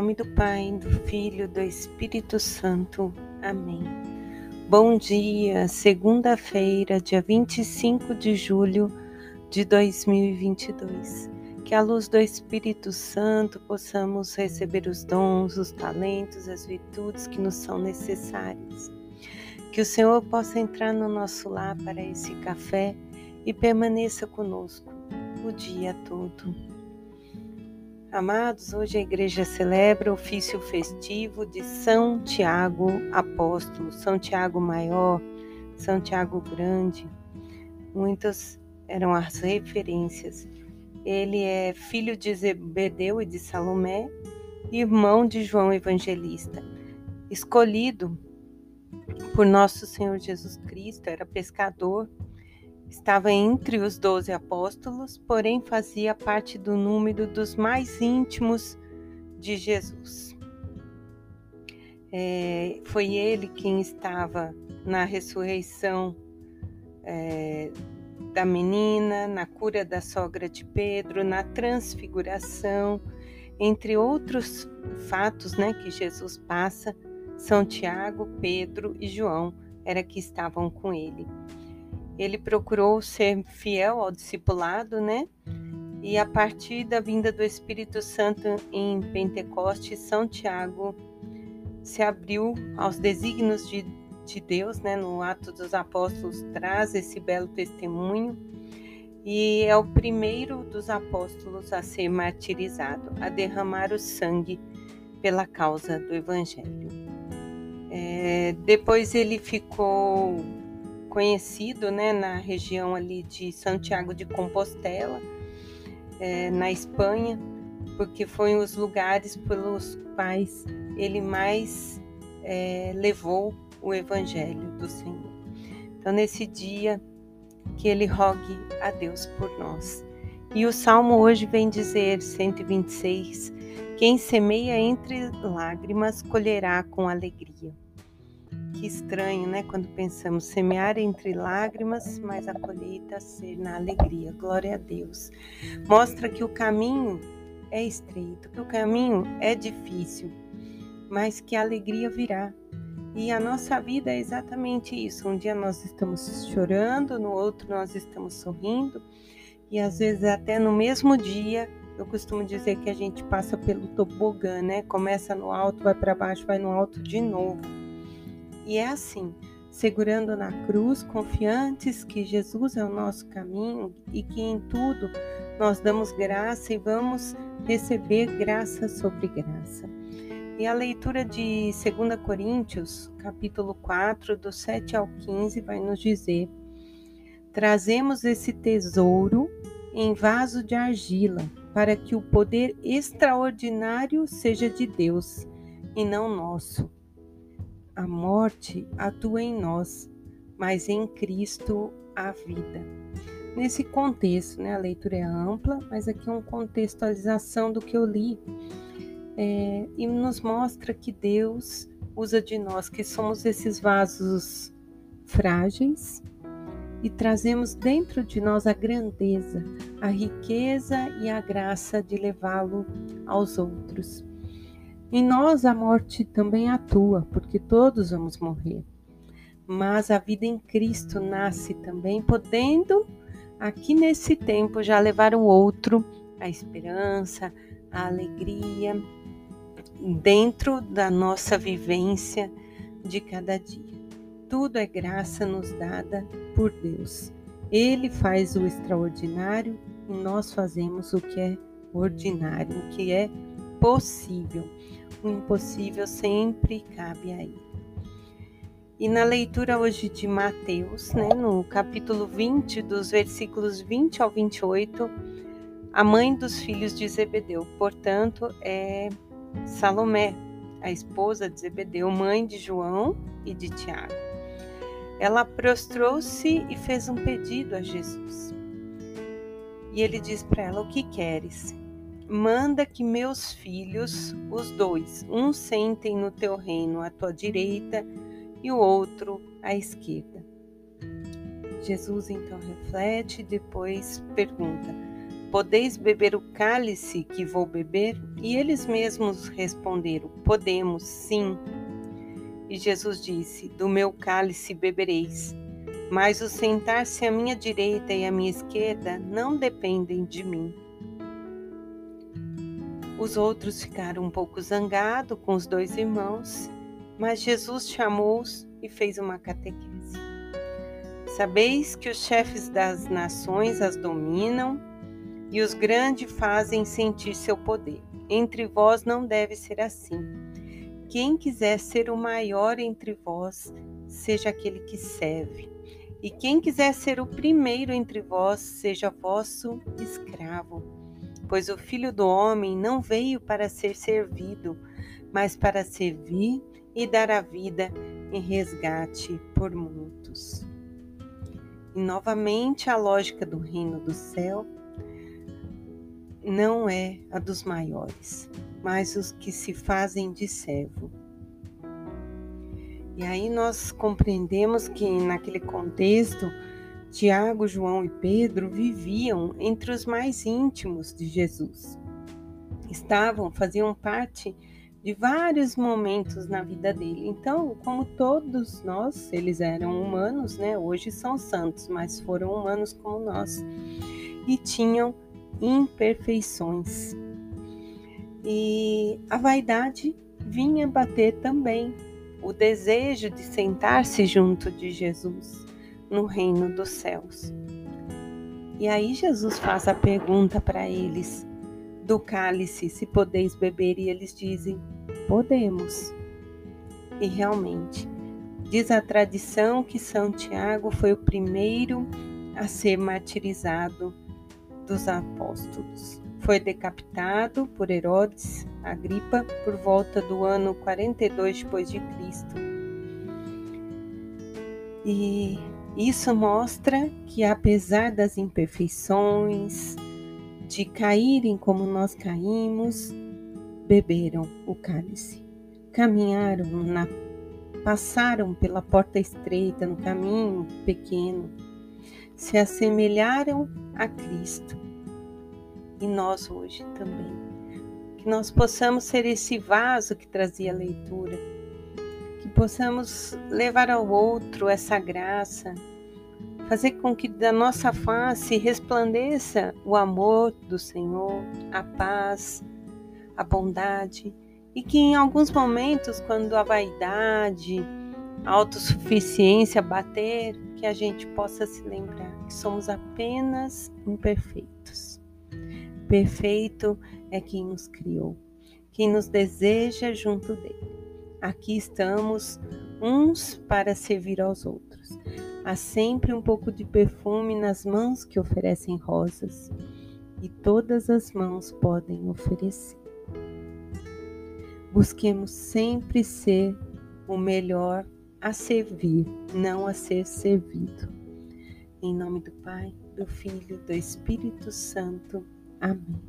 nome do Pai, do Filho, do Espírito Santo. Amém. Bom dia, segunda-feira, dia 25 de julho de 2022. Que a luz do Espírito Santo possamos receber os dons, os talentos, as virtudes que nos são necessárias. Que o Senhor possa entrar no nosso lar para esse café e permaneça conosco o dia todo. Amados, hoje a igreja celebra o ofício festivo de São Tiago Apóstolo, São Tiago Maior, São Tiago Grande. Muitas eram as referências. Ele é filho de Zebedeu e de Salomé, irmão de João Evangelista, escolhido por nosso Senhor Jesus Cristo, era pescador Estava entre os doze apóstolos, porém fazia parte do número dos mais íntimos de Jesus. É, foi ele quem estava na ressurreição é, da menina, na cura da sogra de Pedro, na transfiguração, entre outros fatos né, que Jesus passa, São Tiago, Pedro e João era que estavam com ele ele procurou ser fiel ao discipulado, né? E a partir da vinda do Espírito Santo em Pentecostes, São Tiago se abriu aos desígnios de, de Deus, né? No Ato dos Apóstolos traz esse belo testemunho e é o primeiro dos apóstolos a ser martirizado, a derramar o sangue pela causa do Evangelho. É, depois ele ficou conhecido né, na região ali de Santiago de Compostela, é, na Espanha, porque foi os lugares pelos quais ele mais é, levou o Evangelho do Senhor. Então, nesse dia, que ele rogue a Deus por nós. E o salmo hoje vem dizer, 126, quem semeia entre lágrimas colherá com alegria. Que estranho, né? Quando pensamos semear entre lágrimas, mas a colheita ser na alegria. Glória a Deus. Mostra que o caminho é estreito, que o caminho é difícil, mas que a alegria virá. E a nossa vida é exatamente isso. Um dia nós estamos chorando, no outro nós estamos sorrindo, e às vezes até no mesmo dia eu costumo dizer que a gente passa pelo tobogã, né? Começa no alto, vai para baixo, vai no alto de novo. E é assim, segurando na cruz, confiantes que Jesus é o nosso caminho e que em tudo nós damos graça e vamos receber graça sobre graça. E a leitura de 2 Coríntios, capítulo 4, do 7 ao 15, vai nos dizer: Trazemos esse tesouro em vaso de argila, para que o poder extraordinário seja de Deus e não nosso a morte atua em nós, mas em Cristo a vida. Nesse contexto, né, a leitura é ampla, mas aqui é uma contextualização do que eu li é, e nos mostra que Deus usa de nós, que somos esses vasos frágeis e trazemos dentro de nós a grandeza, a riqueza e a graça de levá-lo aos outros. Em nós a morte também atua, porque todos vamos morrer. Mas a vida em Cristo nasce também, podendo aqui nesse tempo já levar o outro a esperança, a alegria dentro da nossa vivência de cada dia. Tudo é graça nos dada por Deus. Ele faz o extraordinário e nós fazemos o que é ordinário, o que é possível o impossível sempre cabe aí. E na leitura hoje de Mateus, né, no capítulo 20, dos versículos 20 ao 28, a mãe dos filhos de Zebedeu, portanto, é Salomé, a esposa de Zebedeu, mãe de João e de Tiago. Ela prostrou-se e fez um pedido a Jesus. E ele diz para ela: O que queres? Manda que meus filhos, os dois, um sentem no teu reino à tua direita e o outro à esquerda. Jesus então reflete e depois pergunta: Podeis beber o cálice que vou beber? E eles mesmos responderam: Podemos, sim. E Jesus disse: Do meu cálice bebereis, mas o sentar-se à minha direita e à minha esquerda não dependem de mim. Os outros ficaram um pouco zangados com os dois irmãos, mas Jesus chamou-os e fez uma catequese. Sabeis que os chefes das nações as dominam e os grandes fazem sentir seu poder. Entre vós não deve ser assim. Quem quiser ser o maior entre vós, seja aquele que serve. E quem quiser ser o primeiro entre vós, seja vosso escravo. Pois o filho do homem não veio para ser servido, mas para servir e dar a vida em resgate por muitos. E novamente a lógica do reino do céu não é a dos maiores, mas os que se fazem de servo. E aí nós compreendemos que naquele contexto, Tiago, João e Pedro viviam entre os mais íntimos de Jesus. Estavam, faziam parte de vários momentos na vida dele. Então, como todos nós, eles eram humanos, né? Hoje são santos, mas foram humanos como nós. E tinham imperfeições. E a vaidade vinha bater também o desejo de sentar-se junto de Jesus no reino dos céus. E aí Jesus faz a pergunta para eles do cálice, se podeis beber, e eles dizem: podemos. E realmente, diz a tradição que São Tiago foi o primeiro a ser martirizado dos apóstolos. Foi decapitado por Herodes Agripa por volta do ano 42 depois de Cristo. E isso mostra que apesar das imperfeições, de caírem como nós caímos, beberam o cálice. Caminharam na passaram pela porta estreita no caminho pequeno, se assemelharam a Cristo e nós hoje também. Que nós possamos ser esse vaso que trazia a leitura, possamos levar ao outro essa graça, fazer com que da nossa face resplandeça o amor do Senhor, a paz, a bondade, e que em alguns momentos, quando a vaidade, a autossuficiência bater, que a gente possa se lembrar que somos apenas imperfeitos Perfeito é quem nos criou, quem nos deseja junto dele. Aqui estamos uns para servir aos outros. Há sempre um pouco de perfume nas mãos que oferecem rosas, e todas as mãos podem oferecer. Busquemos sempre ser o melhor a servir, não a ser servido. Em nome do Pai, do Filho do Espírito Santo. Amém.